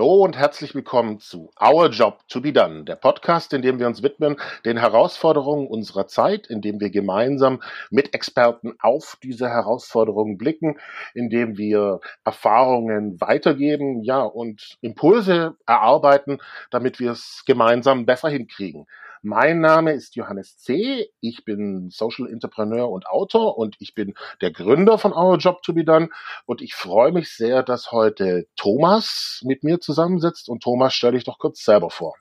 Hallo und herzlich willkommen zu Our Job to be Done, der Podcast, in dem wir uns widmen den Herausforderungen unserer Zeit, in dem wir gemeinsam mit Experten auf diese Herausforderungen blicken, in dem wir Erfahrungen weitergeben, ja, und Impulse erarbeiten, damit wir es gemeinsam besser hinkriegen. Mein Name ist Johannes C. Ich bin Social Entrepreneur und Autor und ich bin der Gründer von Our Job to be Done. Und ich freue mich sehr, dass heute Thomas mit mir zusammensitzt. Und Thomas, stell dich doch kurz selber vor.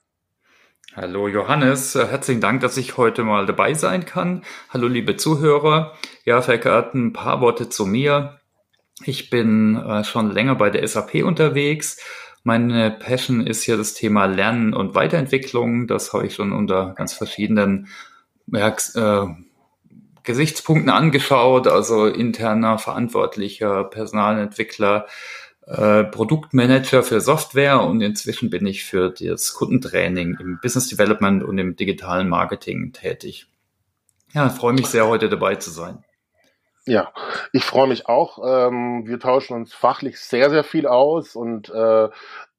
Hallo Johannes, herzlichen Dank, dass ich heute mal dabei sein kann. Hallo liebe Zuhörer. Ja, verkehrt ein paar Worte zu mir. Ich bin äh, schon länger bei der SAP unterwegs meine Passion ist ja das Thema Lernen und Weiterentwicklung. Das habe ich schon unter ganz verschiedenen ja, äh, Gesichtspunkten angeschaut, also interner Verantwortlicher, Personalentwickler, äh, Produktmanager für Software und inzwischen bin ich für das Kundentraining im Business Development und im digitalen Marketing tätig. Ja, freue mich sehr, heute dabei zu sein. Ja, ich freue mich auch. Ähm, wir tauschen uns fachlich sehr, sehr viel aus und äh,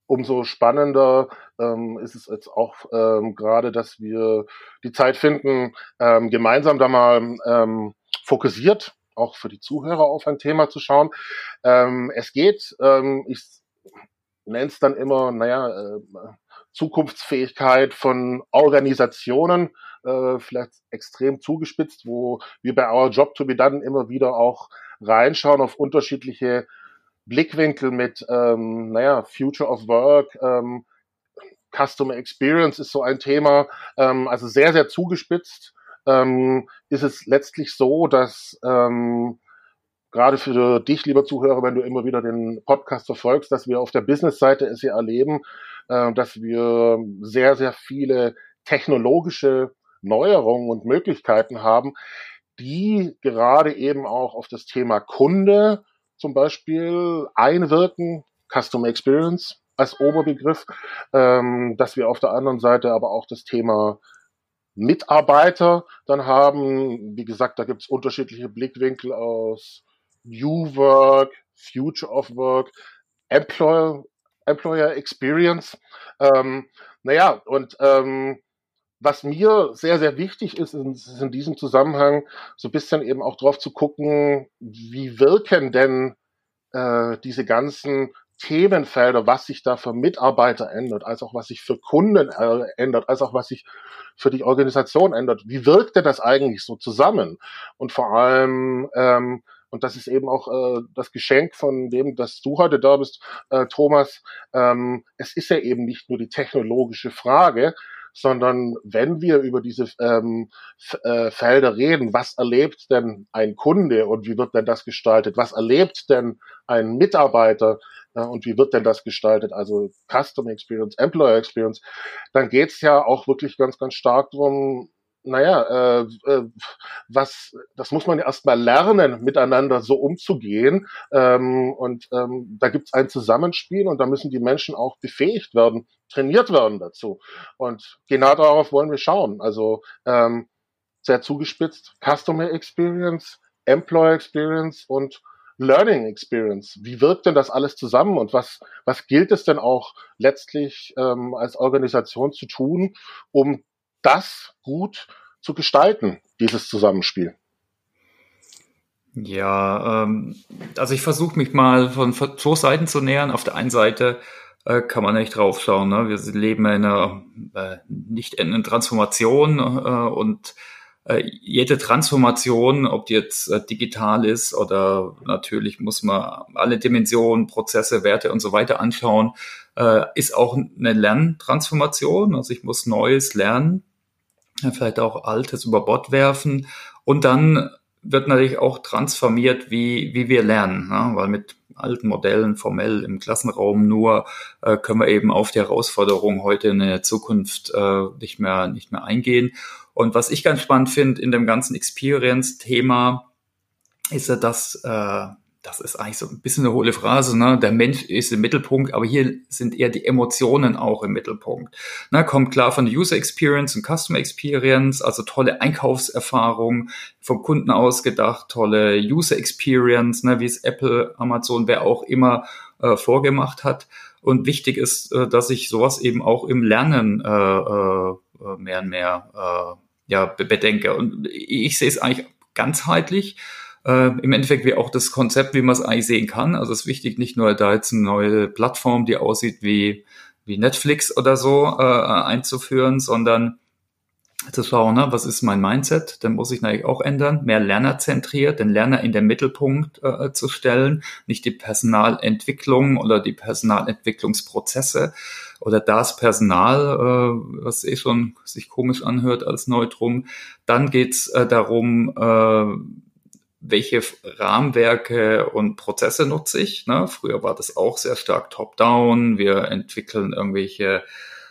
umso spannender ähm, ist es jetzt auch ähm, gerade, dass wir die Zeit finden, ähm, gemeinsam da mal ähm, fokussiert auch für die Zuhörer auf ein Thema zu schauen. Ähm, es geht, ähm, ich nenne es dann immer, naja, äh, Zukunftsfähigkeit von Organisationen äh, vielleicht extrem zugespitzt, wo wir bei Our Job to be Done immer wieder auch reinschauen auf unterschiedliche Blickwinkel mit, ähm, naja, Future of Work, ähm, Customer Experience ist so ein Thema, ähm, also sehr, sehr zugespitzt. Ähm, ist es letztlich so, dass ähm, gerade für dich, lieber Zuhörer, wenn du immer wieder den Podcast verfolgst, dass wir auf der Business-Seite es ja erleben, äh, dass wir sehr, sehr viele technologische Neuerungen und Möglichkeiten haben, die gerade eben auch auf das Thema Kunde zum Beispiel einwirken, Customer Experience als Oberbegriff, ähm, dass wir auf der anderen Seite aber auch das Thema Mitarbeiter dann haben. Wie gesagt, da gibt es unterschiedliche Blickwinkel aus New Work, Future of Work, Employer, Employer Experience. Ähm, naja, und ähm, was mir sehr, sehr wichtig ist, ist in diesem Zusammenhang so ein bisschen eben auch drauf zu gucken, wie wirken denn äh, diese ganzen Themenfelder, was sich da für Mitarbeiter ändert, als auch was sich für Kunden äh, ändert, als auch was sich für die Organisation ändert. Wie wirkt denn das eigentlich so zusammen? Und vor allem, ähm, und das ist eben auch äh, das Geschenk von dem, dass du heute da bist, äh, Thomas, ähm, es ist ja eben nicht nur die technologische Frage, sondern wenn wir über diese ähm, äh, Felder reden, was erlebt denn ein Kunde und wie wird denn das gestaltet? Was erlebt denn ein Mitarbeiter äh, und wie wird denn das gestaltet? Also Customer Experience, Employer Experience, dann geht's ja auch wirklich ganz, ganz stark drum naja, äh, äh, was, das muss man ja erstmal lernen, miteinander so umzugehen. Ähm, und ähm, da gibt es ein Zusammenspiel und da müssen die Menschen auch befähigt werden, trainiert werden dazu. Und genau darauf wollen wir schauen. Also ähm, sehr zugespitzt, Customer Experience, Employer Experience und Learning Experience. Wie wirkt denn das alles zusammen und was, was gilt es denn auch letztlich ähm, als Organisation zu tun, um das gut zu gestalten, dieses Zusammenspiel? Ja, ähm, also ich versuche mich mal von zwei Seiten zu nähern. Auf der einen Seite äh, kann man nicht draufschauen. Ne? Wir leben in einer äh, nicht endenden Transformation äh, und äh, jede Transformation, ob die jetzt äh, digital ist oder natürlich muss man alle Dimensionen, Prozesse, Werte und so weiter anschauen, äh, ist auch eine Lerntransformation. Also ich muss Neues lernen vielleicht auch Altes über Bord werfen und dann wird natürlich auch transformiert, wie, wie wir lernen, ne? weil mit alten Modellen formell im Klassenraum nur äh, können wir eben auf die Herausforderungen heute in der Zukunft äh, nicht mehr nicht mehr eingehen. Und was ich ganz spannend finde in dem ganzen Experience-Thema, ist ja, dass äh, das ist eigentlich so ein bisschen eine hohle Phrase, ne? Der Mensch ist im Mittelpunkt, aber hier sind eher die Emotionen auch im Mittelpunkt. Ne? Kommt klar von User Experience und Customer Experience, also tolle Einkaufserfahrung, vom Kunden ausgedacht, tolle User Experience, ne? wie es Apple, Amazon, wer auch immer äh, vorgemacht hat. Und wichtig ist, äh, dass ich sowas eben auch im Lernen äh, äh, mehr und mehr äh, ja, bedenke. Und ich sehe es eigentlich ganzheitlich. Äh, Im Endeffekt wie auch das Konzept, wie man es eigentlich sehen kann. Also es ist wichtig, nicht nur da jetzt eine neue Plattform, die aussieht wie, wie Netflix oder so, äh, einzuführen, sondern zu schauen, ne, was ist mein Mindset, dann muss ich natürlich auch ändern, mehr lernerzentriert, den Lerner in den Mittelpunkt äh, zu stellen, nicht die Personalentwicklung oder die Personalentwicklungsprozesse oder das Personal, äh, was eh schon sich komisch anhört als Neutrum. Dann geht's äh, darum, äh, welche Rahmenwerke und Prozesse nutze ich. Ne? Früher war das auch sehr stark top-down. Wir entwickeln irgendwelche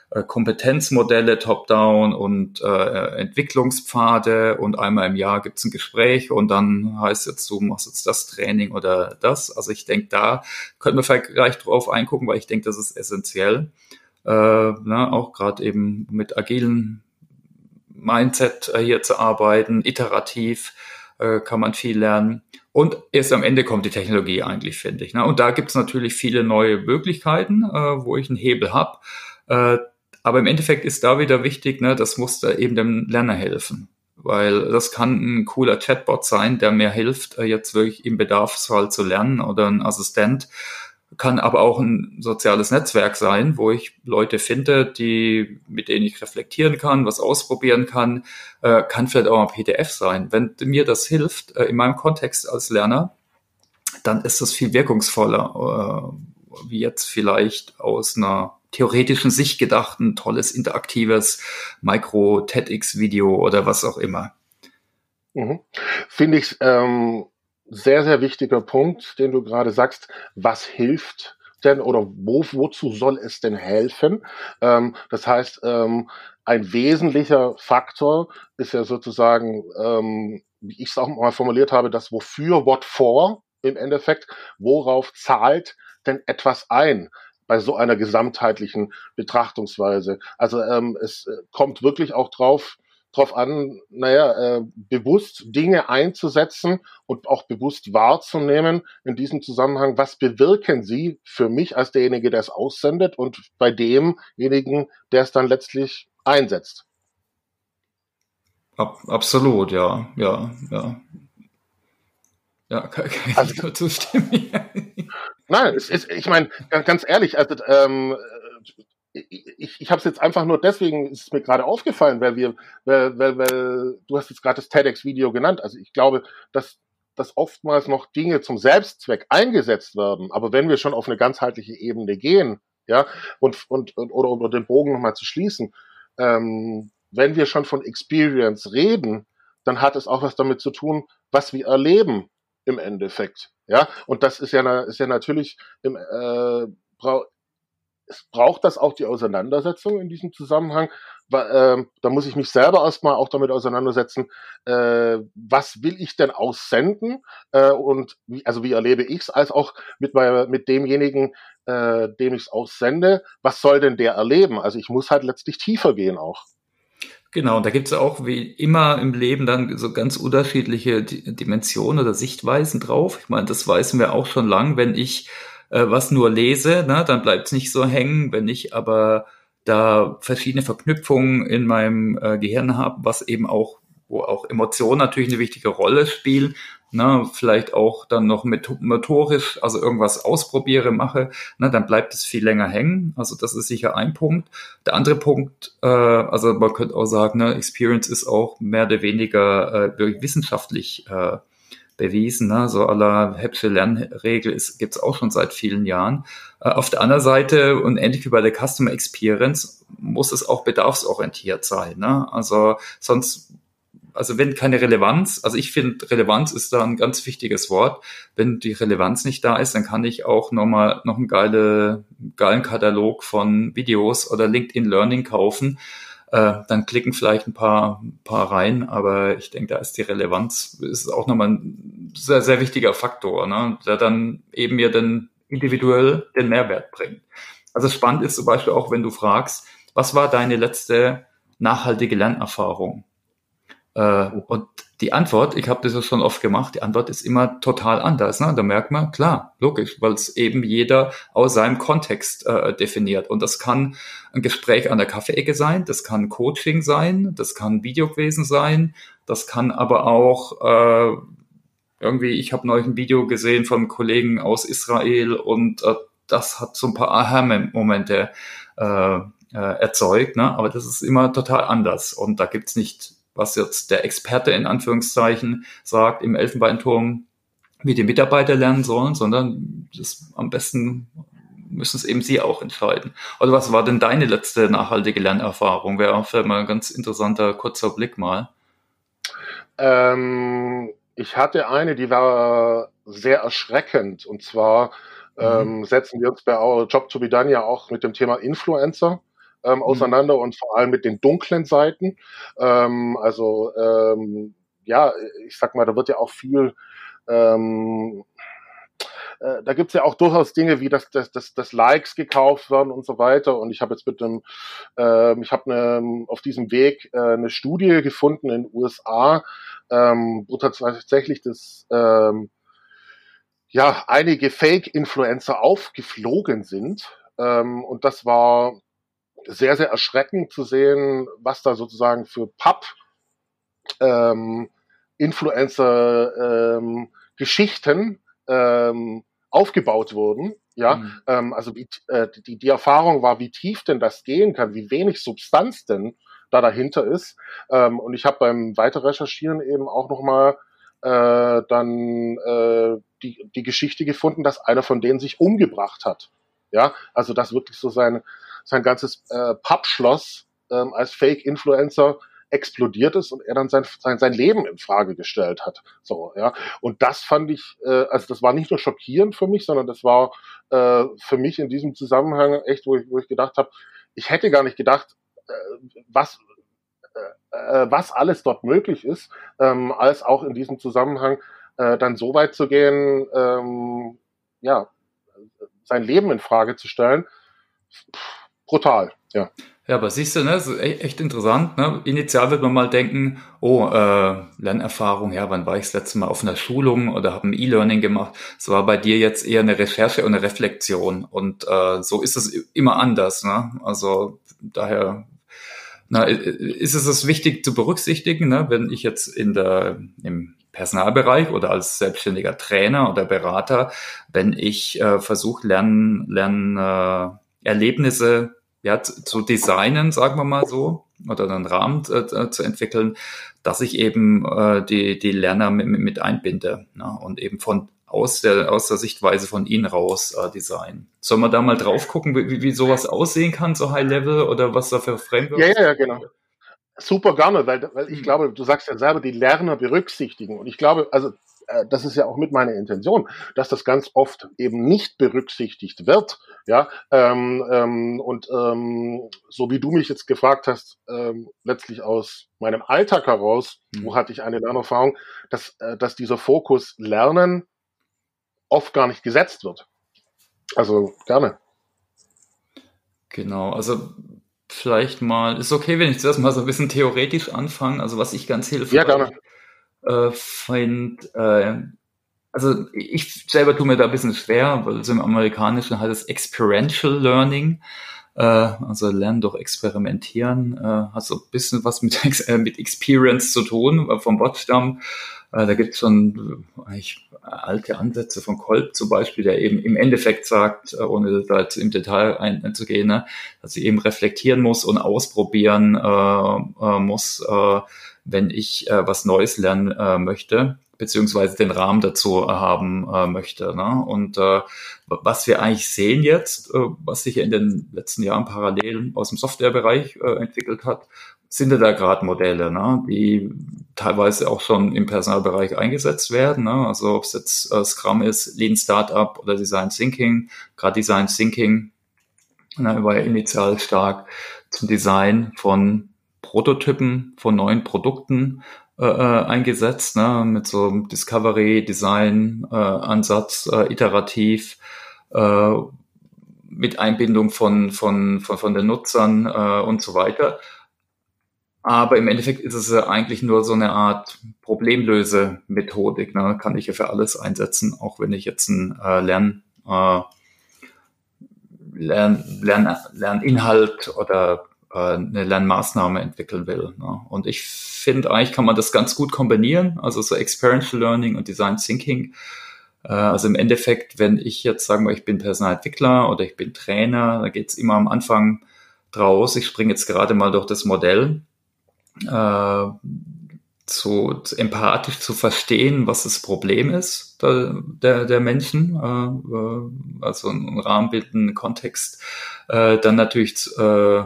äh, Kompetenzmodelle top-down und äh, Entwicklungspfade und einmal im Jahr gibt's ein Gespräch und dann heißt jetzt, du machst jetzt das Training oder das. Also ich denke, da könnten wir vielleicht gleich drauf eingucken, weil ich denke, das ist essentiell. Äh, ne, auch gerade eben mit agilen Mindset äh, hier zu arbeiten, iterativ äh, kann man viel lernen. Und erst am Ende kommt die Technologie eigentlich, finde ich. Ne? Und da gibt's natürlich viele neue Möglichkeiten, äh, wo ich einen Hebel habe. Äh, aber im Endeffekt ist da wieder wichtig, ne, das muss da eben dem Lerner helfen. Weil das kann ein cooler Chatbot sein, der mir hilft, äh, jetzt wirklich im Bedarfsfall zu lernen oder ein Assistent. Kann aber auch ein soziales Netzwerk sein, wo ich Leute finde, die, mit denen ich reflektieren kann, was ausprobieren kann. Äh, kann vielleicht auch ein PDF sein. Wenn mir das hilft, äh, in meinem Kontext als Lerner, dann ist das viel wirkungsvoller, äh, wie jetzt vielleicht aus einer theoretischen Sicht gedacht ein tolles interaktives Micro-TEDx-Video oder was auch immer. Mhm. Finde ich ähm, sehr, sehr wichtiger Punkt, den du gerade sagst. Was hilft denn oder wo, wozu soll es denn helfen? Ähm, das heißt, ähm, ein wesentlicher Faktor ist ja sozusagen, ähm, wie ich es auch mal formuliert habe, das Wofür, What for im Endeffekt, worauf zahlt denn etwas ein? bei so einer gesamtheitlichen Betrachtungsweise. Also ähm, es äh, kommt wirklich auch drauf, drauf an, naja, äh, bewusst Dinge einzusetzen und auch bewusst wahrzunehmen in diesem Zusammenhang, was bewirken sie für mich als derjenige, der es aussendet und bei demjenigen, der es dann letztlich einsetzt. Ab, absolut, ja, ja, ja. Ja, kann, kann also, ich nur zustimmen. Nein, es ist, ich meine, ganz, ehrlich, also ähm, ich, ich habe es jetzt einfach nur deswegen ist es mir gerade aufgefallen, weil wir, weil, weil, weil du hast jetzt gerade das TEDx-Video genannt. Also ich glaube, dass dass oftmals noch Dinge zum Selbstzweck eingesetzt werden. Aber wenn wir schon auf eine ganzheitliche Ebene gehen, ja, und, und, und oder um den Bogen nochmal zu schließen, ähm, wenn wir schon von Experience reden, dann hat es auch was damit zu tun, was wir erleben im Endeffekt. Ja, und das ist ja, ist ja natürlich im, äh, es braucht das auch die Auseinandersetzung in diesem Zusammenhang. Weil, äh, da muss ich mich selber erstmal auch damit auseinandersetzen, äh, was will ich denn aussenden äh, und wie, also wie erlebe ich es, als auch mit, mit demjenigen, äh, dem ich es aussende, was soll denn der erleben? Also ich muss halt letztlich tiefer gehen auch. Genau, da gibt es auch wie immer im Leben dann so ganz unterschiedliche Dimensionen oder Sichtweisen drauf. Ich meine, das weiß wir auch schon lang. Wenn ich äh, was nur lese, ne, dann bleibt es nicht so hängen. Wenn ich aber da verschiedene Verknüpfungen in meinem äh, Gehirn habe, was eben auch, wo auch Emotionen natürlich eine wichtige Rolle spielen, ne, vielleicht auch dann noch motorisch, also irgendwas ausprobiere, mache, ne, dann bleibt es viel länger hängen. Also das ist sicher ein Punkt. Der andere Punkt, äh, also man könnte auch sagen, ne, Experience ist auch mehr oder weniger äh, wissenschaftlich äh, bewiesen. Ne? So aller Hepsche Lernregel gibt es auch schon seit vielen Jahren. Äh, auf der anderen Seite und ähnlich wie bei der Customer Experience muss es auch bedarfsorientiert sein. Ne? Also sonst also wenn keine Relevanz, also ich finde, Relevanz ist da ein ganz wichtiges Wort. Wenn die Relevanz nicht da ist, dann kann ich auch nochmal noch einen geile, geilen Katalog von Videos oder LinkedIn Learning kaufen. Äh, dann klicken vielleicht ein paar, ein paar rein, aber ich denke, da ist die Relevanz, ist auch nochmal ein sehr, sehr wichtiger Faktor, ne, der dann eben mir dann individuell den Mehrwert bringt. Also spannend ist zum Beispiel auch, wenn du fragst, was war deine letzte nachhaltige Lernerfahrung? Äh, und die Antwort, ich habe das ja schon oft gemacht, die Antwort ist immer total anders. Ne? Da merkt man, klar, logisch, weil es eben jeder aus seinem Kontext äh, definiert. Und das kann ein Gespräch an der Kaffeeecke sein, das kann Coaching sein, das kann Video gewesen sein, das kann aber auch äh, irgendwie, ich habe neulich ein Video gesehen vom Kollegen aus Israel und äh, das hat so ein paar Aha-Momente äh, äh, erzeugt, ne? aber das ist immer total anders. Und da gibt's nicht was jetzt der Experte in Anführungszeichen sagt im Elfenbeinturm, wie die Mitarbeiter lernen sollen, sondern das am besten müssen es eben sie auch entscheiden. Oder was war denn deine letzte nachhaltige Lernerfahrung? Wäre vielleicht mal ein ganz interessanter kurzer Blick mal. Ähm, ich hatte eine, die war sehr erschreckend. Und zwar mhm. ähm, setzen wir uns bei Our Job to be Done ja auch mit dem Thema Influencer ähm, mhm. auseinander mhm. und vor allem mit den dunklen Seiten. Ähm, also ähm, ja, ich sag mal, da wird ja auch viel ähm, äh, da gibt's ja auch durchaus Dinge wie, dass, dass, dass, dass Likes gekauft werden und so weiter. Und ich habe jetzt mit dem, äh, ich habe ne, auf diesem Weg äh, eine Studie gefunden in den USA, ähm, wo tatsächlich das ähm, ja einige Fake-Influencer aufgeflogen sind. Ähm, und das war sehr, sehr erschreckend zu sehen, was da sozusagen für Pub ähm, Influencer ähm, Geschichten ähm, aufgebaut wurden. Ja, mhm. ähm, also wie, äh, die, die Erfahrung war, wie tief denn das gehen kann, wie wenig Substanz denn da dahinter ist. Ähm, und ich habe beim weiter recherchieren eben auch nochmal äh, dann äh, die, die Geschichte gefunden, dass einer von denen sich umgebracht hat. Ja, also dass wirklich so sein, sein ganzes äh, Pappschloss ähm, als Fake-Influencer explodiert ist und er dann sein, sein, sein Leben in Frage gestellt hat. So, ja. Und das fand ich, äh, also das war nicht nur schockierend für mich, sondern das war äh, für mich in diesem Zusammenhang echt, wo ich, wo ich gedacht habe, ich hätte gar nicht gedacht, äh, was, äh, äh, was alles dort möglich ist, ähm, als auch in diesem Zusammenhang äh, dann so weit zu gehen, ähm, ja, sein Leben in Frage zu stellen. Pff, brutal, ja. Ja, aber siehst du, ne, das ist e-, echt interessant. Ne? Initial wird man mal denken, oh, äh, Lernerfahrung, ja, wann war ich das letzte Mal auf einer Schulung oder habe ein E-Learning gemacht? Es war bei dir jetzt eher eine Recherche und eine Reflexion. Und äh, so ist es immer anders. Ne? Also daher na, ist es es wichtig zu berücksichtigen, ne? wenn ich jetzt in der im Personalbereich oder als selbstständiger Trainer oder Berater, wenn ich äh, versuche, lernen, lernen äh, Erlebnisse ja, zu, designen, sagen wir mal so, oder einen Rahmen äh, zu entwickeln, dass ich eben äh, die, die Lerner mit, mit einbinde ne? und eben von aus der, aus der Sichtweise von ihnen raus äh, designen. Sollen wir da mal drauf gucken, wie, wie sowas aussehen kann, so High Level oder was da für Frameworks? Ja, ja, ja, genau. Super gerne, weil, weil ich hm. glaube, du sagst ja selber, die Lerner berücksichtigen. Und ich glaube, also äh, das ist ja auch mit meiner Intention, dass das ganz oft eben nicht berücksichtigt wird. Ja, ähm, ähm, und ähm, so wie du mich jetzt gefragt hast, ähm, letztlich aus meinem Alltag heraus, mhm. wo hatte ich eine Lernerfahrung, dass, äh, dass dieser Fokus Lernen oft gar nicht gesetzt wird. Also gerne. Genau, also vielleicht mal, ist okay, wenn ich zuerst mal so ein bisschen theoretisch anfange, also was ich ganz hilfreich ja, gerne äh, find, äh, also ich selber tue mir da ein bisschen schwer, weil so im Amerikanischen heißt es Experiential Learning, äh, also lernen durch Experimentieren, äh, hat so ein bisschen was mit, äh, mit Experience zu tun, äh, vom Wortstamm. Da gibt es schon eigentlich alte Ansätze von Kolb zum Beispiel, der eben im Endeffekt sagt, ohne da jetzt im Detail einzugehen, ne, dass sie eben reflektieren muss und ausprobieren muss, wenn ich was Neues lernen möchte, beziehungsweise den Rahmen dazu haben äh, möchte. Ne? Und äh, was wir eigentlich sehen jetzt, äh, was sich in den letzten Jahren parallel aus dem Softwarebereich äh, entwickelt hat, sind da gerade Modelle, ne, die teilweise auch schon im Personalbereich eingesetzt werden. Ne? Also ob es jetzt äh, Scrum ist, Lean Startup oder Design Thinking, gerade Design Thinking ne, war ja initial stark zum Design von Prototypen von neuen Produkten äh, äh, eingesetzt, ne, mit so einem Discovery, Design, äh, äh, iterativ, äh, mit Einbindung von, von, von, von den Nutzern äh, und so weiter. aber im Endeffekt ist es eigentlich nur so eine Art Problemlösemethodik. Ne? Kann ich ja für alles einsetzen, auch wenn ich jetzt einen äh, Lern, äh, Lern, Lern, Lerninhalt oder eine Lernmaßnahme entwickeln will. Ne? Und ich finde, eigentlich kann man das ganz gut kombinieren, also so Experiential Learning und Design Thinking. Äh, also im Endeffekt, wenn ich jetzt sagen wir, ich bin Personalentwickler oder ich bin Trainer, da geht's immer am Anfang draus. Ich springe jetzt gerade mal durch das Modell äh, zu, empathisch zu verstehen, was das Problem ist der, der, der Menschen, äh, äh also einen rahmenbildenden Kontext, äh, dann natürlich äh, äh,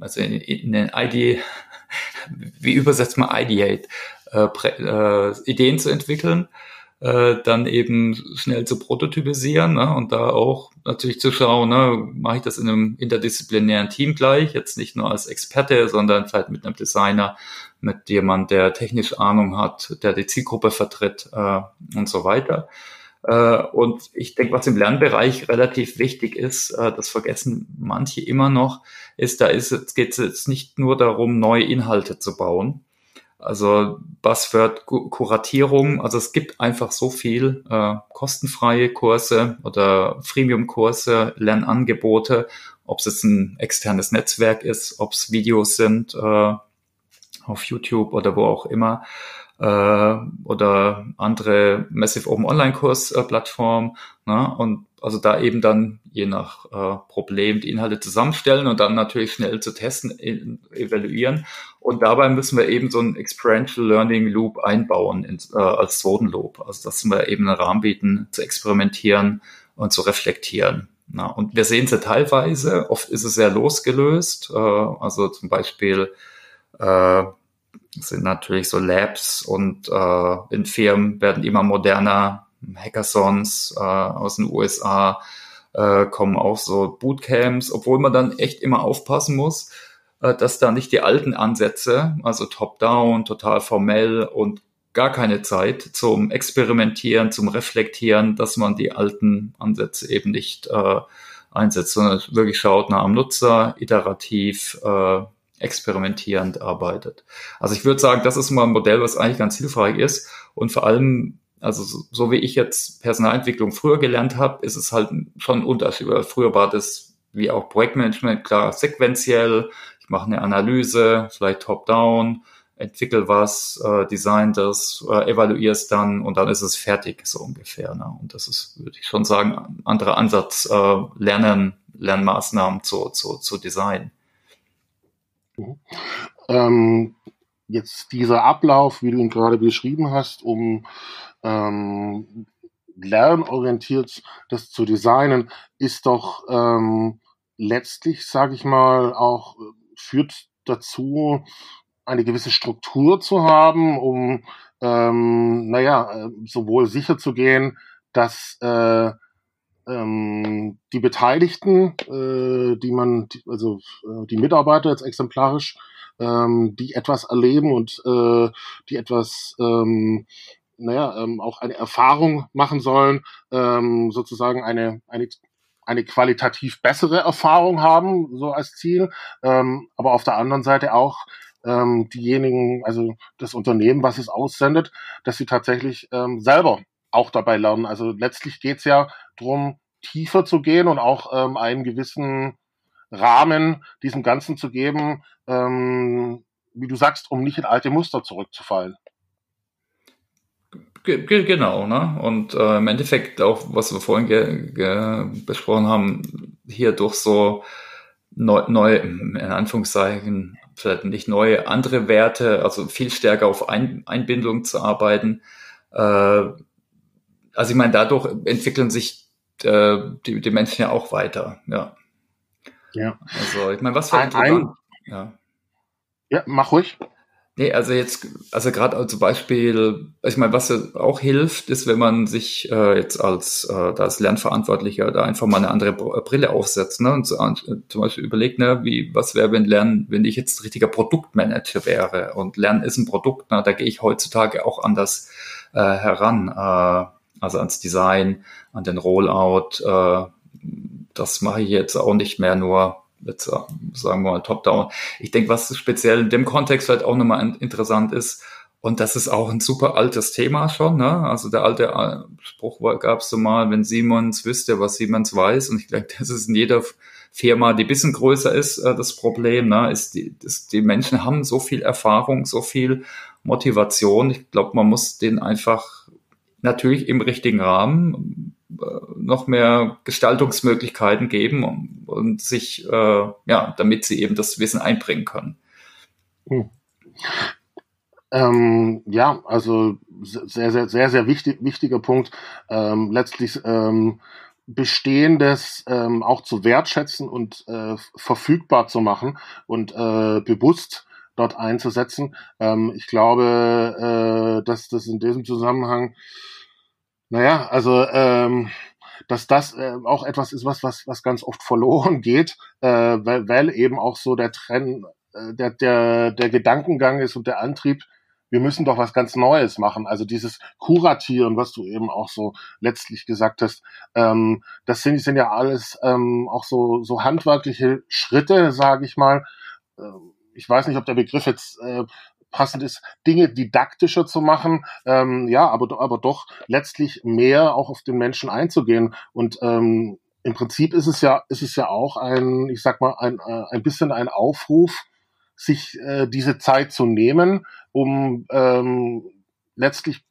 also in, den ID, wie übersetzt man Ideate, äh, äh, Ideen zu entwickeln, äh, dann eben schnell zu prototypisieren ne, und da auch natürlich zu schauen, ne, mache ich das in einem interdisziplinären Team gleich, jetzt nicht nur als Experte, sondern vielleicht mit einem Designer, mit jemand, der technisch Ahnung hat, der die Zielgruppe vertritt äh, und so weiter. Äh, und ich denke, was im Lernbereich relativ wichtig ist, äh, das vergessen manche immer noch, ist, da ist, geht es jetzt nicht nur darum, neue Inhalte zu bauen, also Buzzword Kuratierung, also es gibt einfach so viel äh, kostenfreie Kurse oder Freemium-Kurse, Lernangebote, ob es jetzt ein externes Netzwerk ist, ob es Videos sind äh, auf YouTube oder wo auch immer äh, oder andere Massive Open Online Kurs äh, Plattform. Ne? Und also da eben dann je nach äh, Problem die Inhalte zusammenstellen und dann natürlich schnell zu testen, evaluieren. Und dabei müssen wir eben so ein Experiential Learning Loop einbauen in, äh, als zweiten Loop. Also dass wir eben einen Rahmen bieten, zu experimentieren und zu reflektieren. Na, und wir sehen ja teilweise, oft ist es sehr losgelöst. Äh, also zum Beispiel äh, sind natürlich so Labs und äh, in Firmen werden immer moderner. Hackathons äh, aus den USA äh, kommen auch so Bootcamps, obwohl man dann echt immer aufpassen muss, äh, dass da nicht die alten Ansätze, also top-down, total formell und gar keine Zeit zum Experimentieren, zum Reflektieren, dass man die alten Ansätze eben nicht äh, einsetzt, sondern wirklich schaut nach am Nutzer, iterativ, äh, experimentierend arbeitet. Also ich würde sagen, das ist mal ein Modell, was eigentlich ganz hilfreich ist und vor allem also so, so wie ich jetzt Personalentwicklung früher gelernt habe, ist es halt schon ein. Früher war das wie auch Projektmanagement klar sequenziell. Ich mache eine Analyse, vielleicht top-down, entwickel was, äh, design das, äh, evaluiere es dann und dann ist es fertig, so ungefähr. Ne? Und das ist, würde ich schon sagen, ein anderer Ansatz, äh, Lernen, Lernmaßnahmen zu, zu, zu designen. Mhm. Ähm, jetzt dieser Ablauf, wie du ihn gerade beschrieben hast, um ähm, lernorientiert das zu designen, ist doch ähm, letztlich, sage ich mal, auch führt dazu, eine gewisse Struktur zu haben, um ähm, naja, sowohl sicher zu gehen, dass äh, ähm, die Beteiligten, äh, die man, also äh, die Mitarbeiter jetzt exemplarisch, ähm, die etwas erleben und äh, die etwas, ähm, naja, ähm, auch eine Erfahrung machen sollen, ähm, sozusagen eine, eine eine qualitativ bessere Erfahrung haben, so als Ziel, ähm, aber auf der anderen Seite auch ähm, diejenigen, also das Unternehmen, was es aussendet, dass sie tatsächlich ähm, selber auch dabei lernen. Also letztlich geht's ja drum, tiefer zu gehen und auch ähm, einen gewissen Rahmen diesem Ganzen zu geben, ähm, wie du sagst, um nicht in alte Muster zurückzufallen. Genau, ne? Und äh, im Endeffekt auch, was wir vorhin ge ge besprochen haben, hier durch so neue, neu, in Anführungszeichen, vielleicht nicht neue, andere Werte, also viel stärker auf Ein Einbindung zu arbeiten. Äh, also ich meine, dadurch entwickeln sich äh, die, die Menschen ja auch weiter, ja. Ja. Also, ich meine, was für ein, ein ja. ja, mach ruhig. Nee, also jetzt, also gerade zum Beispiel, ich meine, was auch hilft, ist, wenn man sich äh, jetzt als, äh, als Lernverantwortlicher da einfach mal eine andere Brille aufsetzt, ne? Und so, äh, zum Beispiel überlegt, ne, wie, was wäre, wenn Lernen, wenn ich jetzt richtiger Produktmanager wäre und Lernen ist ein Produkt, ne, da gehe ich heutzutage auch anders äh, heran, äh, also ans Design, an den Rollout, äh, das mache ich jetzt auch nicht mehr nur jetzt sagen wir mal top-down. Ich denke, was speziell in dem Kontext halt auch nochmal interessant ist, und das ist auch ein super altes Thema schon. Ne? Also der alte äh, Spruch gab es so mal, wenn Siemens wüsste, was Siemens weiß. Und ich glaube, das ist in jeder Firma, die bisschen größer ist, äh, das Problem. Ne? Ist die, das, die Menschen haben so viel Erfahrung, so viel Motivation. Ich glaube, man muss denen einfach natürlich im richtigen Rahmen äh, noch mehr Gestaltungsmöglichkeiten geben und, und sich, äh, ja, damit sie eben das Wissen einbringen können. Hm. Ähm, ja, also sehr, sehr, sehr, sehr wichtig, wichtiger Punkt. Ähm, letztlich ähm, Bestehendes ähm, auch zu wertschätzen und äh, verfügbar zu machen und äh, bewusst dort einzusetzen. Ähm, ich glaube, äh, dass das in diesem Zusammenhang, naja, also ähm, dass das äh, auch etwas ist, was, was, was ganz oft verloren geht, äh, weil, weil eben auch so der Trend, äh, der, der, der Gedankengang ist und der Antrieb, wir müssen doch was ganz Neues machen. Also dieses Kuratieren, was du eben auch so letztlich gesagt hast, ähm, das sind, sind ja alles ähm, auch so, so handwerkliche Schritte, sage ich mal. Äh, ich weiß nicht, ob der Begriff jetzt äh, passend ist, Dinge didaktischer zu machen, ähm, ja, aber, aber doch letztlich mehr auch auf den Menschen einzugehen. Und ähm, im Prinzip ist es ja, ist es ja auch ein, ich sag mal, ein, äh, ein bisschen ein Aufruf, sich äh, diese Zeit zu nehmen, um ähm, letztlich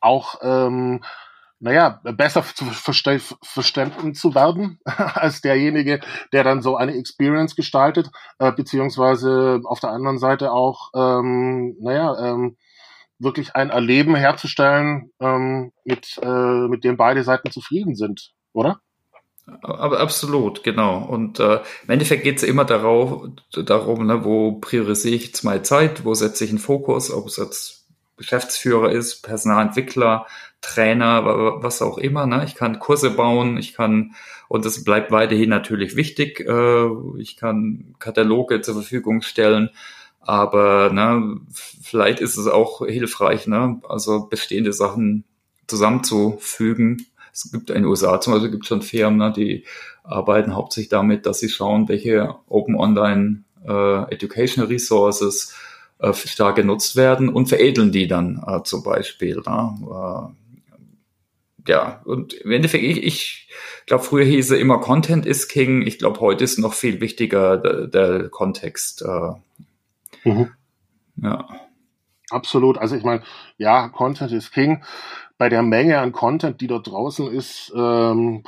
auch ähm, naja, besser zu verste verstanden zu werden als derjenige, der dann so eine Experience gestaltet, äh, beziehungsweise auf der anderen Seite auch, ähm, naja, ähm, wirklich ein Erleben herzustellen, ähm, mit, äh, mit dem beide Seiten zufrieden sind, oder? Aber absolut, genau. Und äh, im Endeffekt geht es immer darauf, darum, ne, wo priorisiere ich jetzt meine Zeit, wo setze ich einen Fokus, ob es jetzt Geschäftsführer ist, Personalentwickler, Trainer, was auch immer. Ne? Ich kann Kurse bauen, ich kann, und das bleibt weiterhin natürlich wichtig, äh, ich kann Kataloge zur Verfügung stellen, aber ne, vielleicht ist es auch hilfreich, ne? also bestehende Sachen zusammenzufügen es gibt in den USA zum Beispiel gibt schon Firmen, ne, die arbeiten hauptsächlich damit, dass sie schauen, welche Open Online äh, Educational Resources äh, stark genutzt werden und veredeln die dann äh, zum Beispiel. Ne? Äh, ja, und im Endeffekt, ich, ich glaube, früher hieß es immer Content is King. Ich glaube, heute ist noch viel wichtiger der, der Kontext. Äh, mhm. Ja. Absolut. Also ich meine, ja, Content is King bei der Menge an Content, die dort draußen ist, ähm,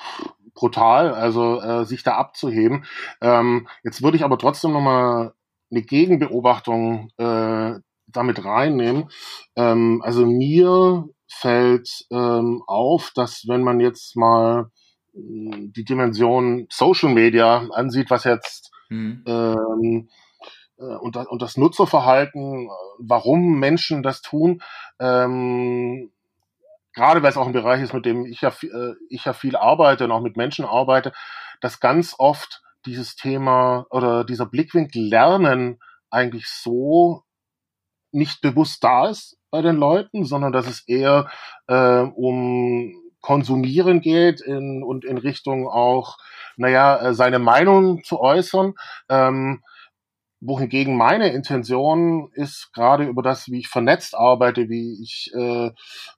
brutal, also äh, sich da abzuheben. Ähm, jetzt würde ich aber trotzdem nochmal eine Gegenbeobachtung äh, damit reinnehmen. Ähm, also mir fällt ähm, auf, dass wenn man jetzt mal hm, die Dimension Social Media ansieht, was jetzt mhm. ähm, äh, und, und das Nutzerverhalten, warum Menschen das tun, ähm, gerade weil es auch ein Bereich ist, mit dem ich ja, äh, ich ja viel arbeite und auch mit Menschen arbeite, dass ganz oft dieses Thema oder dieser Blickwinkel Lernen eigentlich so nicht bewusst da ist bei den Leuten, sondern dass es eher äh, um Konsumieren geht in, und in Richtung auch, naja, äh, seine Meinung zu äußern. Ähm, wohingegen meine Intention ist, gerade über das, wie ich vernetzt arbeite, wie ich äh,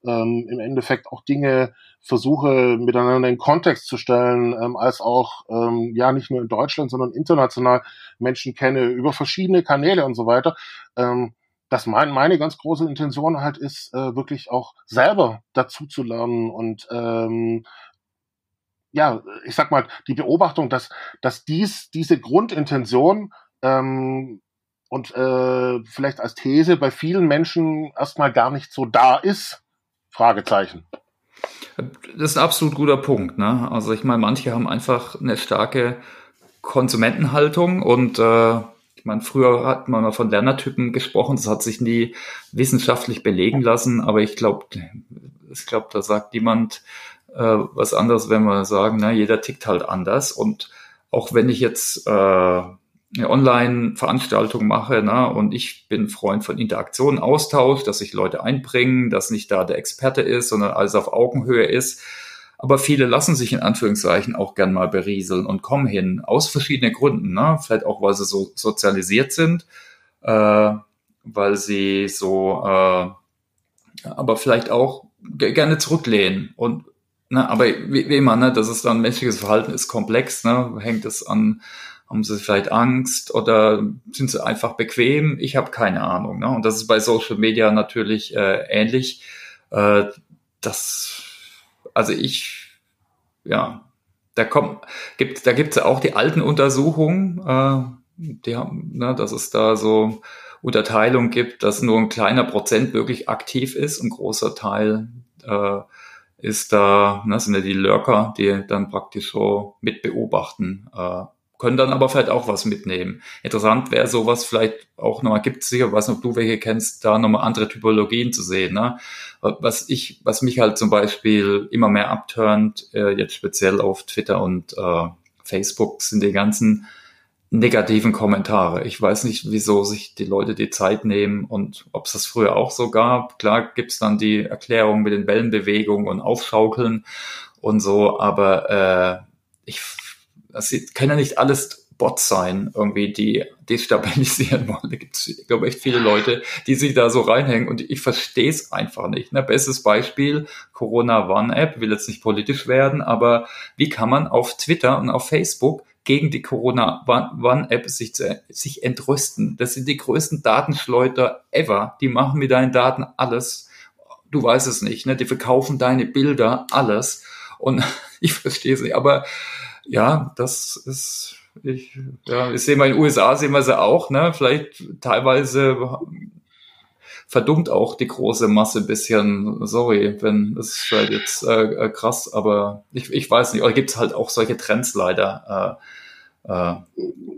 ähm, im Endeffekt auch Dinge versuche miteinander in Kontext zu stellen, ähm, als auch ähm, ja nicht nur in Deutschland, sondern international Menschen kenne über verschiedene Kanäle und so weiter. Ähm, dass mein, meine ganz große Intention halt ist, äh, wirklich auch selber dazu zu lernen und ähm, ja, ich sag mal, die Beobachtung, dass, dass dies, diese Grundintention ähm, und äh, vielleicht als These bei vielen Menschen erstmal gar nicht so da ist? Fragezeichen. Das ist ein absolut guter Punkt. Ne? Also ich meine, manche haben einfach eine starke Konsumentenhaltung und äh, ich meine, früher hat man mal von Lernertypen gesprochen, das hat sich nie wissenschaftlich belegen lassen, aber ich glaube, ich glaube, da sagt niemand äh, was anderes, wenn wir sagen, na, jeder tickt halt anders und auch wenn ich jetzt äh, eine Online-Veranstaltung mache, ne, und ich bin Freund von Interaktion, Austausch, dass sich Leute einbringen, dass nicht da der Experte ist, sondern alles auf Augenhöhe ist. aber viele lassen sich in Anführungszeichen auch gern mal berieseln und kommen hin, aus verschiedenen Gründen. Ne? Vielleicht auch, weil sie so sozialisiert sind, äh, weil sie so, äh, aber vielleicht auch gerne zurücklehnen. Und ne, aber wie, wie immer, ne, das ist dann menschliches Verhalten ist komplex, ne? Hängt es an haben sie vielleicht Angst oder sind sie einfach bequem? Ich habe keine Ahnung. Ne? Und das ist bei Social Media natürlich äh, ähnlich. Äh, das, also ich, ja, da kommt, gibt, da gibt es auch die alten Untersuchungen, äh, die haben, ne, dass es da so Unterteilung gibt, dass nur ein kleiner Prozent wirklich aktiv ist, ein großer Teil äh, ist da, ne, sind ja die Lurker, die dann praktisch so mit beobachten, äh, können dann aber vielleicht auch was mitnehmen. Interessant wäre sowas vielleicht auch nochmal, gibt es sicher, weiß nicht, ob du welche kennst, da nochmal andere Typologien zu sehen. Ne? Was ich, was mich halt zum Beispiel immer mehr abturnt, äh, jetzt speziell auf Twitter und äh, Facebook, sind die ganzen negativen Kommentare. Ich weiß nicht, wieso sich die Leute die Zeit nehmen und ob es das früher auch so gab. Klar gibt's dann die Erklärung mit den Wellenbewegungen und Aufschaukeln und so, aber äh, ich das kann ja nicht alles Bots sein, irgendwie, die destabilisieren wollen. Da gibt es, glaube ich, echt viele Leute, die sich da so reinhängen und ich verstehe es einfach nicht. Ne? Bestes Beispiel, Corona One App, will jetzt nicht politisch werden, aber wie kann man auf Twitter und auf Facebook gegen die Corona One App sich, sich entrüsten? Das sind die größten Datenschleuder ever. Die machen mit deinen Daten alles. Du weißt es nicht, ne? Die verkaufen deine Bilder, alles. Und ich verstehe es nicht, aber ja, das ist, ich, ja, ich sehe mal in den USA sehen wir sie auch, ne? Vielleicht teilweise verdummt auch die große Masse ein bisschen, sorry, wenn das ist vielleicht jetzt äh, äh, krass, aber ich, ich weiß nicht, oder gibt es halt auch solche Trends leider. Äh, äh,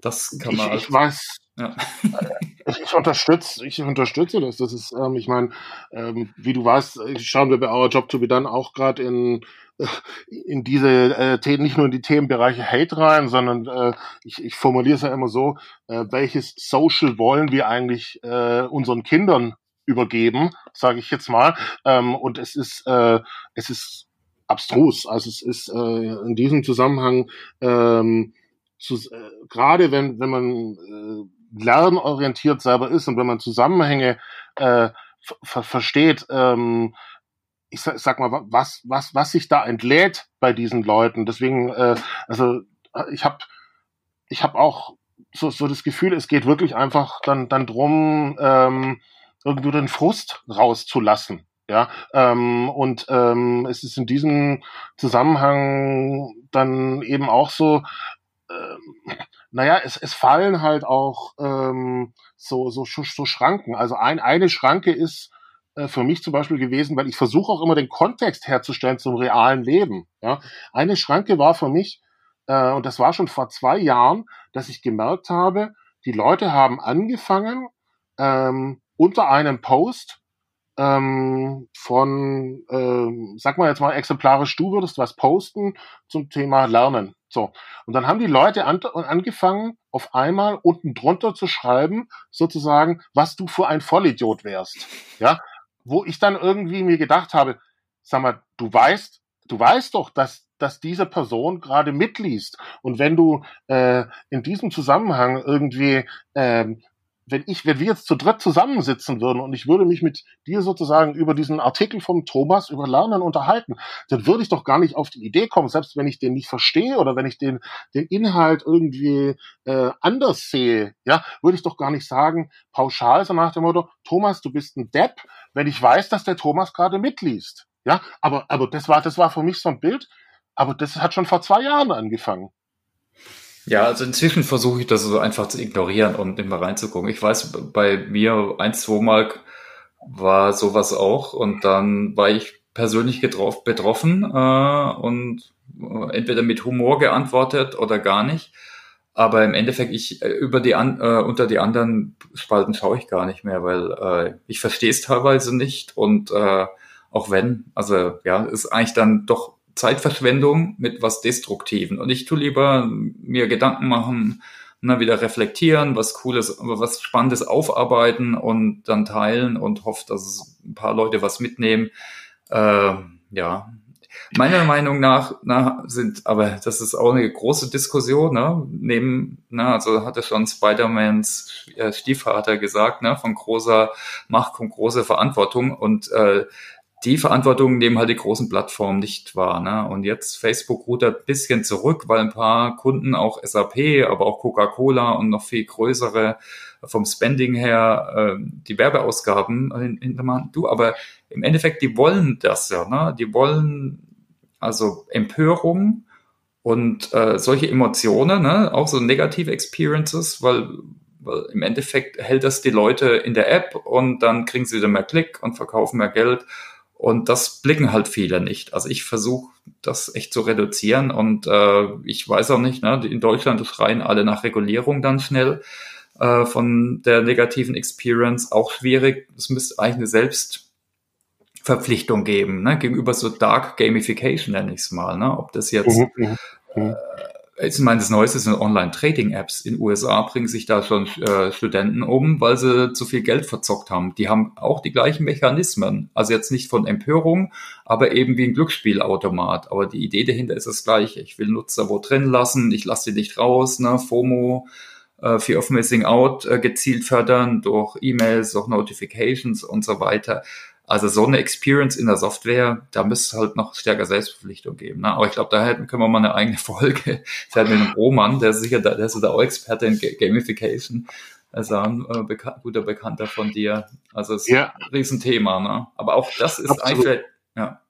das kann man. Ich, ich weiß. Ja. ich, ich unterstütze, ich unterstütze das. Das ist, ähm, ich meine, ähm, wie du weißt, schauen wir bei Our Job to be Done auch gerade in in diese äh, nicht nur in die Themenbereiche Hate rein, sondern äh, ich, ich formuliere es ja immer so, äh, welches Social wollen wir eigentlich äh, unseren Kindern übergeben, sage ich jetzt mal. Ähm, und es ist, äh, es ist abstrus. Also es ist äh, in diesem Zusammenhang ähm, zu, äh, gerade wenn, wenn man äh, lernorientiert selber ist und wenn man Zusammenhänge äh, versteht, ähm, ich sag, mal, was, was, was sich da entlädt bei diesen Leuten. Deswegen, äh, also ich habe ich hab auch so, so das Gefühl, es geht wirklich einfach dann, dann drum, ähm, irgendwie den Frust rauszulassen. Ja, ähm, und ähm, es ist in diesem Zusammenhang dann eben auch so, ähm, naja, es, es fallen halt auch ähm, so, so, so Schranken. Also ein, eine Schranke ist, äh, für mich zum Beispiel gewesen, weil ich versuche auch immer den Kontext herzustellen zum realen Leben. Ja. Eine Schranke war für mich, äh, und das war schon vor zwei Jahren, dass ich gemerkt habe, die Leute haben angefangen, ähm, unter einem Post ähm, von, ähm, sag mal jetzt mal exemplarisch, du würdest was posten zum Thema Lernen. So. Und dann haben die Leute an, angefangen, auf einmal unten drunter zu schreiben, sozusagen, was du für ein Vollidiot wärst. Ja wo ich dann irgendwie mir gedacht habe, sag mal, du weißt, du weißt doch, dass, dass diese Person gerade mitliest. Und wenn du äh, in diesem Zusammenhang irgendwie ähm, wenn ich, wenn wir jetzt zu dritt zusammensitzen würden und ich würde mich mit dir sozusagen über diesen Artikel vom Thomas über Lernen unterhalten, dann würde ich doch gar nicht auf die Idee kommen, selbst wenn ich den nicht verstehe oder wenn ich den, den Inhalt irgendwie äh, anders sehe, ja, würde ich doch gar nicht sagen, pauschal so nach dem Motto, Thomas, du bist ein Depp, wenn ich weiß, dass der Thomas gerade mitliest. Ja, aber, aber das war, das war für mich so ein Bild, aber das hat schon vor zwei Jahren angefangen. Ja, also inzwischen versuche ich das so einfach zu ignorieren und immer reinzugucken. Ich weiß, bei mir ein, zwei Mal war sowas auch und dann war ich persönlich getroffen, betroffen äh, und äh, entweder mit Humor geantwortet oder gar nicht. Aber im Endeffekt, ich äh, über die an, äh, unter die anderen Spalten schaue ich gar nicht mehr, weil äh, ich verstehe es teilweise nicht und äh, auch wenn, also ja, ist eigentlich dann doch Zeitverschwendung mit was Destruktiven. Und ich tue lieber mir Gedanken machen, na, wieder reflektieren, was Cooles, was Spannendes aufarbeiten und dann teilen und hoffe, dass ein paar Leute was mitnehmen. Äh, ja, meiner Meinung nach, na, sind, aber das ist auch eine große Diskussion, ne? Neben, na, also hatte schon Spider-Mans äh, Stiefvater gesagt, ne, von großer Macht kommt große Verantwortung und äh, die Verantwortung nehmen halt die großen Plattformen nicht wahr. Ne? Und jetzt Facebook ruht ein bisschen zurück, weil ein paar Kunden, auch SAP, aber auch Coca-Cola und noch viel größere vom Spending her äh, die Werbeausgaben hintermachen. Du, aber im Endeffekt, die wollen das ja. Ne? Die wollen also Empörung und äh, solche Emotionen, ne? auch so negative Experiences, weil, weil im Endeffekt hält das die Leute in der App und dann kriegen sie wieder mehr Klick und verkaufen mehr Geld und das blicken halt viele nicht. Also ich versuche das echt zu reduzieren und äh, ich weiß auch nicht, ne, in Deutschland schreien alle nach Regulierung dann schnell äh, von der negativen Experience. Auch schwierig. Es müsste eigentlich eine Selbstverpflichtung geben, ne, gegenüber so Dark Gamification nenne ich es mal. Ne? Ob das jetzt mhm, mhm, mhm. äh, ich meine, das Neueste sind Online-Trading-Apps. In den USA bringen sich da schon äh, Studenten um, weil sie zu viel Geld verzockt haben. Die haben auch die gleichen Mechanismen. Also jetzt nicht von Empörung, aber eben wie ein Glücksspielautomat. Aber die Idee dahinter ist das gleiche. Ich will Nutzer wo drin lassen, ich lasse sie nicht raus, ne? FOMO, äh, Fear of Missing Out äh, gezielt fördern durch E-Mails, durch Notifications und so weiter. Also so eine Experience in der Software, da müsste es halt noch stärker Selbstverpflichtung geben. Ne? Aber ich glaube, da hätten, können wir mal eine eigene Folge. Das hat mit dem Roman, der ist sicher, der ist da auch Experte in Gamification. Also ein äh, bekan guter Bekannter von dir. Also es ist ja. ein Riesenthema. Ne? Aber auch das ist Absolut. eigentlich, ja.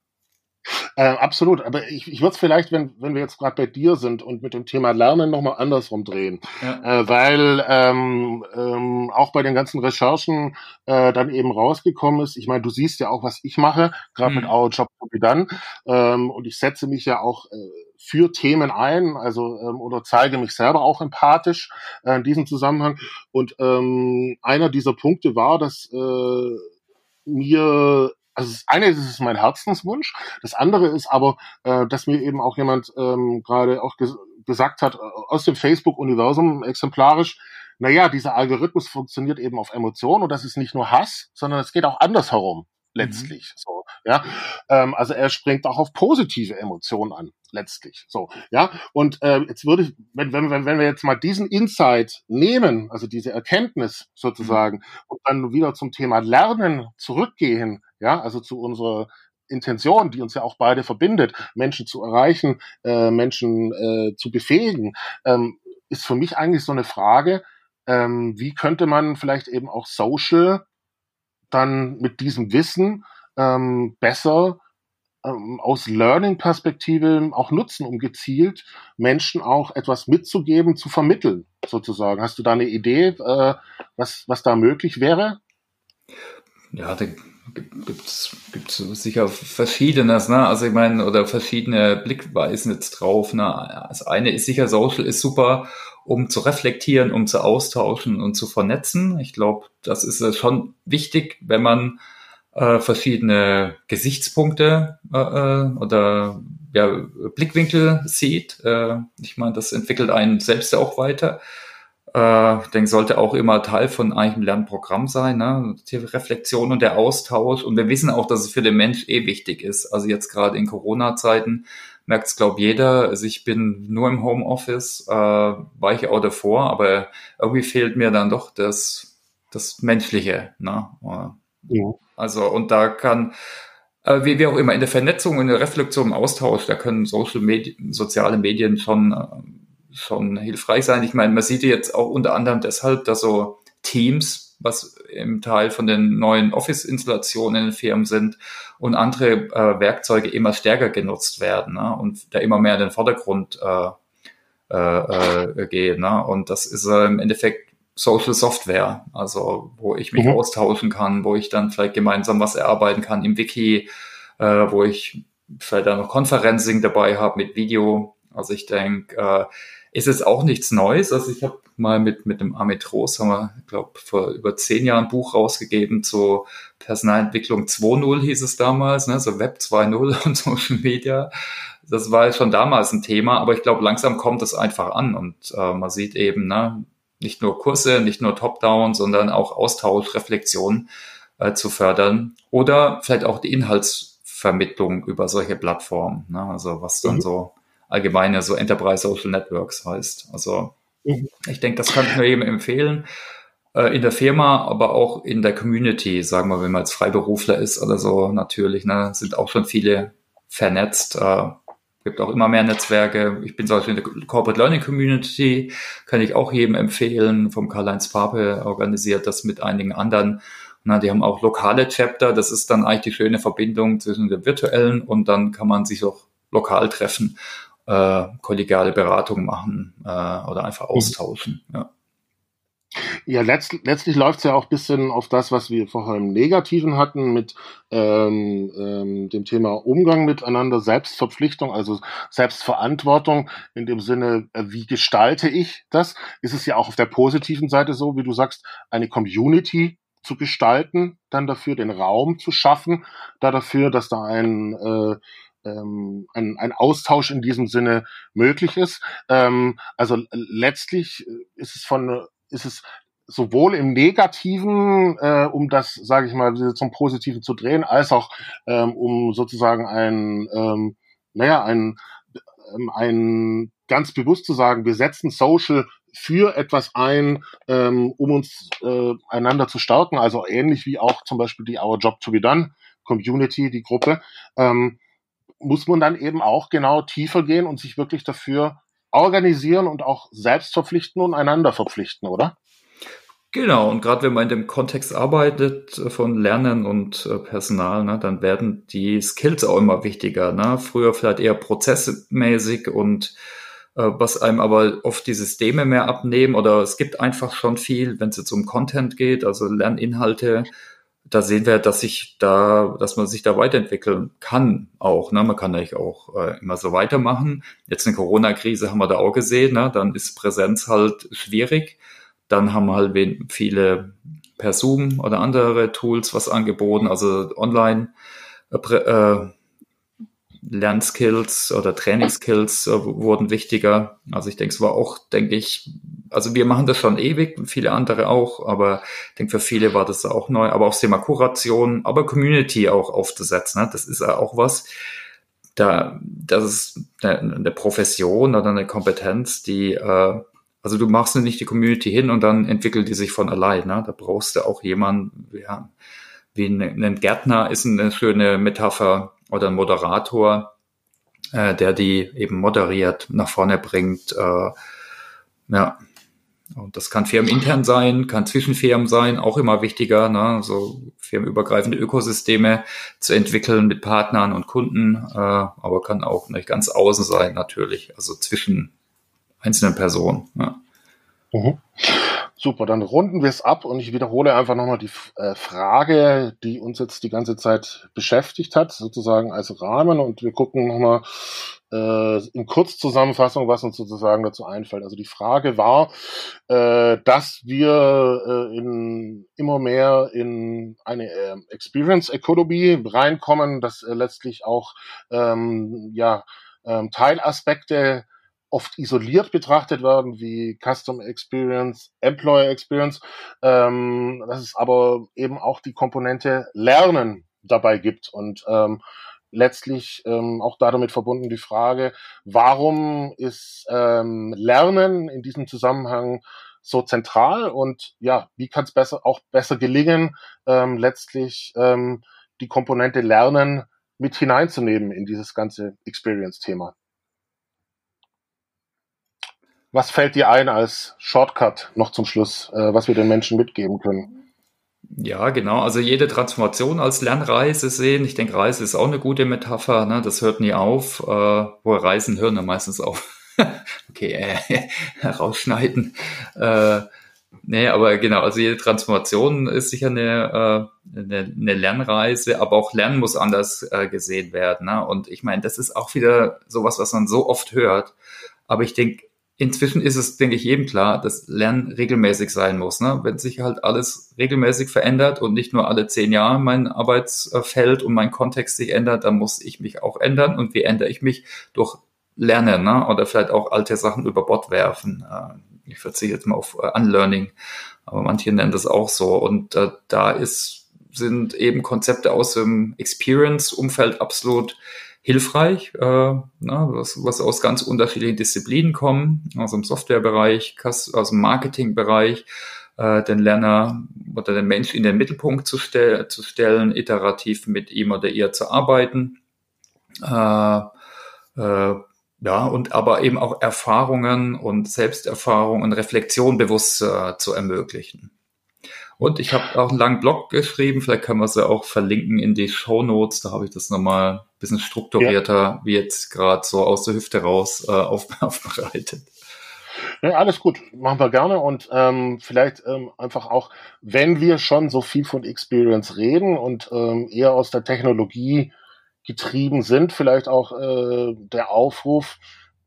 Äh, absolut, aber ich, ich würde es vielleicht, wenn, wenn wir jetzt gerade bei dir sind und mit dem Thema Lernen nochmal andersrum drehen, ja. äh, weil ähm, ähm, auch bei den ganzen Recherchen äh, dann eben rausgekommen ist, ich meine, du siehst ja auch, was ich mache, gerade mhm. mit Our Job to be done, ähm, und ich setze mich ja auch äh, für Themen ein, also ähm, oder zeige mich selber auch empathisch äh, in diesem Zusammenhang. Und ähm, einer dieser Punkte war, dass äh, mir also das eine ist es mein Herzenswunsch, das andere ist aber, äh, dass mir eben auch jemand ähm, gerade auch ges gesagt hat, äh, aus dem Facebook-Universum exemplarisch, naja, dieser Algorithmus funktioniert eben auf Emotionen und das ist nicht nur Hass, sondern es geht auch andersherum letztlich. Mhm. So, ja. Ähm, also er springt auch auf positive Emotionen an, letztlich. So, ja. Und äh, jetzt würde ich, wenn, wenn, wenn, wenn wir jetzt mal diesen Insight nehmen, also diese Erkenntnis sozusagen, mhm. und dann wieder zum Thema Lernen zurückgehen, ja, also zu unserer Intention, die uns ja auch beide verbindet, Menschen zu erreichen, äh, Menschen äh, zu befähigen, ähm, ist für mich eigentlich so eine Frage, ähm, wie könnte man vielleicht eben auch Social dann mit diesem Wissen ähm, besser ähm, aus Learning-Perspektive auch nutzen, um gezielt Menschen auch etwas mitzugeben, zu vermitteln, sozusagen. Hast du da eine Idee, äh, was, was da möglich wäre? Ja, da gibt's gibt's sicher verschiedenes, ne? Also ich meine, oder verschiedene Blickweisen jetzt drauf. Ne? Das eine ist sicher, Social ist super, um zu reflektieren, um zu austauschen und zu vernetzen. Ich glaube, das ist schon wichtig, wenn man äh, verschiedene Gesichtspunkte äh, äh, oder ja, Blickwinkel sieht. Äh, ich meine, das entwickelt einen selbst auch weiter. Äh, denke, sollte auch immer Teil von einem Lernprogramm sein, ne? Die Reflexion und der Austausch. Und wir wissen auch, dass es für den Mensch eh wichtig ist. Also jetzt gerade in Corona-Zeiten merkt es, glaube jeder. Also ich bin nur im Homeoffice, äh, war ich auch davor, aber irgendwie fehlt mir dann doch das, das Menschliche. Ne? Ja. Also, und da kann, äh, wie, wie auch immer, in der Vernetzung, in der Reflexion, im Austausch, da können Social Medien, soziale Medien schon, äh, schon hilfreich sein. Ich meine, man sieht jetzt auch unter anderem deshalb, dass so Teams, was im Teil von den neuen Office-Installationen in den Firmen sind und andere äh, Werkzeuge immer stärker genutzt werden ne? und da immer mehr in den Vordergrund äh, äh, äh, gehen. Ne? Und das ist äh, im Endeffekt Social Software, also wo ich mich mhm. austauschen kann, wo ich dann vielleicht gemeinsam was erarbeiten kann im Wiki, äh, wo ich vielleicht auch noch Conferencing dabei habe mit Video. Also ich denke, äh, ist es auch nichts Neues. Also ich habe mal mit, mit dem Amit Roos, haben wir, glaube vor über zehn Jahren ein Buch rausgegeben zu Personalentwicklung 2.0 hieß es damals, ne, so Web 2.0 und Social Media. Das war schon damals ein Thema, aber ich glaube, langsam kommt es einfach an und äh, man sieht eben, ne, nicht nur Kurse, nicht nur Top-Down, sondern auch Austausch, Reflexion äh, zu fördern oder vielleicht auch die Inhalts Wissensvermittlung über solche Plattformen. Ne? Also was dann mhm. so allgemeine so Enterprise Social Networks heißt. Also mhm. ich denke, das kann ich nur jedem empfehlen. Äh, in der Firma, aber auch in der Community, sagen wir, wenn man als Freiberufler ist oder so, natürlich, ne, sind auch schon viele vernetzt. Äh, gibt auch immer mehr Netzwerke. Ich bin zum Beispiel in der Corporate Learning Community, kann ich auch jedem empfehlen. Vom Karl-Heinz Pape organisiert das mit einigen anderen. Na, die haben auch lokale Chapter. Das ist dann eigentlich die schöne Verbindung zwischen dem virtuellen und dann kann man sich auch lokal treffen, äh, kollegiale Beratung machen äh, oder einfach mhm. austauschen. Ja. Ja, letzt, letztlich läuft es ja auch bisschen auf das, was wir vorher im Negativen hatten, mit ähm, ähm, dem Thema Umgang miteinander, Selbstverpflichtung, also Selbstverantwortung in dem Sinne, äh, wie gestalte ich das? Ist es ja auch auf der positiven Seite so, wie du sagst, eine Community zu gestalten, dann dafür den Raum zu schaffen, da dafür, dass da ein äh, ähm, ein, ein Austausch in diesem Sinne möglich ist. Ähm, also letztlich ist es von ist es sowohl im Negativen, äh, um das, sage ich mal, zum Positiven zu drehen, als auch ähm, um sozusagen ein, ähm, naja, ein, ähm, ein ganz bewusst zu sagen, wir setzen Social für etwas ein, ähm, um uns äh, einander zu stärken, also ähnlich wie auch zum Beispiel die Our Job to be Done Community, die Gruppe, ähm, muss man dann eben auch genau tiefer gehen und sich wirklich dafür organisieren und auch selbst verpflichten und einander verpflichten, oder? Genau, und gerade wenn man in dem Kontext arbeitet äh, von Lernen und äh, Personal, ne, dann werden die Skills auch immer wichtiger. Ne? Früher vielleicht eher prozessmäßig und äh, was einem aber oft die Systeme mehr abnehmen oder es gibt einfach schon viel, wenn es jetzt um Content geht, also Lerninhalte, da sehen wir, dass sich da, dass man sich da weiterentwickeln kann auch. Ne? Man kann natürlich auch äh, immer so weitermachen. Jetzt in Corona-Krise haben wir da auch gesehen, ne? dann ist Präsenz halt schwierig. Dann haben halt viele per Zoom oder andere Tools was angeboten, also online äh, äh Lernskills oder Trainingsskills äh, wurden wichtiger. Also ich denke, es war auch, denke ich, also wir machen das schon ewig, viele andere auch, aber ich denke, für viele war das auch neu, aber auch das Thema Kuration, aber Community auch aufzusetzen, ne? das ist ja auch was, da, das ist eine, eine Profession oder eine Kompetenz, die, äh, also du machst nicht die Community hin und dann entwickelt die sich von allein, ne? da brauchst du auch jemanden, ja, wie ein, ein Gärtner ist eine schöne Metapher oder ein Moderator, äh, der die eben moderiert, nach vorne bringt, äh, ja, und das kann firmenintern sein, kann zwischen Firmen sein, auch immer wichtiger, ne? so firmenübergreifende Ökosysteme zu entwickeln mit Partnern und Kunden, äh, aber kann auch nicht ganz außen sein natürlich, also zwischen einzelnen Personen. Ja. Mhm. Super, dann runden wir es ab und ich wiederhole einfach nochmal die äh, Frage, die uns jetzt die ganze Zeit beschäftigt hat, sozusagen als Rahmen und wir gucken nochmal äh, in Kurzzusammenfassung, was uns sozusagen dazu einfällt. Also die Frage war, äh, dass wir äh, in, immer mehr in eine äh, Experience Economy reinkommen, dass äh, letztlich auch ähm, ja, ähm, Teilaspekte oft isoliert betrachtet werden, wie Custom Experience, Employer Experience, ähm, dass es aber eben auch die Komponente Lernen dabei gibt. Und ähm, letztlich ähm, auch damit verbunden die Frage, warum ist ähm, Lernen in diesem Zusammenhang so zentral und ja, wie kann es besser auch besser gelingen, ähm, letztlich ähm, die Komponente Lernen mit hineinzunehmen in dieses ganze Experience-Thema. Was fällt dir ein als Shortcut noch zum Schluss, äh, was wir den Menschen mitgeben können? Ja, genau. Also jede Transformation als Lernreise sehen. Ich denke, Reise ist auch eine gute Metapher. Ne? Das hört nie auf. Äh, wo Reisen hören dann meistens auf. okay, äh, rausschneiden. Äh, nee, aber genau. Also jede Transformation ist sicher eine, äh, eine, eine Lernreise, aber auch Lernen muss anders äh, gesehen werden. Ne? Und ich meine, das ist auch wieder sowas, was man so oft hört. Aber ich denke, inzwischen ist es, denke ich, jedem klar, dass Lernen regelmäßig sein muss. Ne? Wenn sich halt alles regelmäßig verändert und nicht nur alle zehn Jahre mein Arbeitsfeld und mein Kontext sich ändert, dann muss ich mich auch ändern. Und wie ändere ich mich? Durch Lernen ne? oder vielleicht auch alte Sachen über Bord werfen. Äh, ich verzichte jetzt mal auf äh, Unlearning, aber manche nennen das auch so. Und äh, da ist sind eben Konzepte aus dem Experience-Umfeld absolut hilfreich, äh, na, was, was aus ganz unterschiedlichen Disziplinen kommen, aus dem Softwarebereich, aus dem Marketingbereich, äh, den Lerner oder den Mensch in den Mittelpunkt zu, stell zu stellen, iterativ mit ihm oder ihr zu arbeiten. Äh, äh, ja, und aber eben auch Erfahrungen und Selbsterfahrung und Reflexion bewusst äh, zu ermöglichen. Und ich habe auch einen langen Blog geschrieben, vielleicht können wir es ja auch verlinken in die Show Notes, da habe ich das nochmal ein bisschen strukturierter, ja. wie jetzt gerade so aus der Hüfte raus äh, auf, aufbereitet. Ja, alles gut, machen wir gerne und ähm, vielleicht ähm, einfach auch, wenn wir schon so viel von Experience reden und ähm, eher aus der Technologie getrieben sind, vielleicht auch äh, der Aufruf,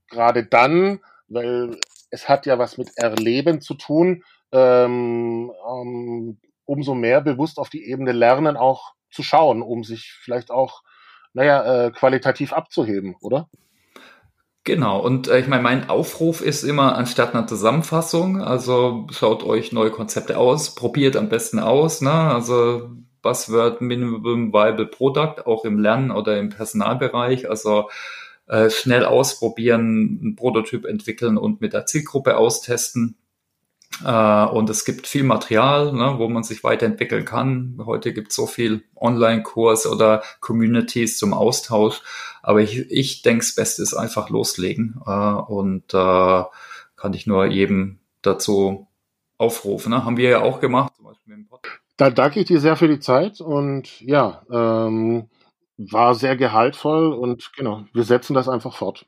gerade dann, weil es hat ja was mit Erleben zu tun, ähm, ähm, umso mehr bewusst auf die Ebene Lernen auch zu schauen, um sich vielleicht auch, naja, äh, qualitativ abzuheben, oder? Genau, und äh, ich meine, mein Aufruf ist immer anstatt einer Zusammenfassung, also schaut euch neue Konzepte aus, probiert am besten aus, ne? Also Buzzword Minimum Viable Product, auch im Lernen oder im Personalbereich. Also äh, schnell ausprobieren, einen Prototyp entwickeln und mit der Zielgruppe austesten. Äh, und es gibt viel Material, ne, wo man sich weiterentwickeln kann. Heute gibt es so viel Online-Kurs oder Communities zum Austausch. Aber ich, ich denke, das Beste ist einfach loslegen. Äh, und äh, kann ich nur jedem dazu aufrufen. Ne? Haben wir ja auch gemacht, zum Beispiel im Podcast. Da danke ich dir sehr für die Zeit und ja, ähm, war sehr gehaltvoll und genau, wir setzen das einfach fort.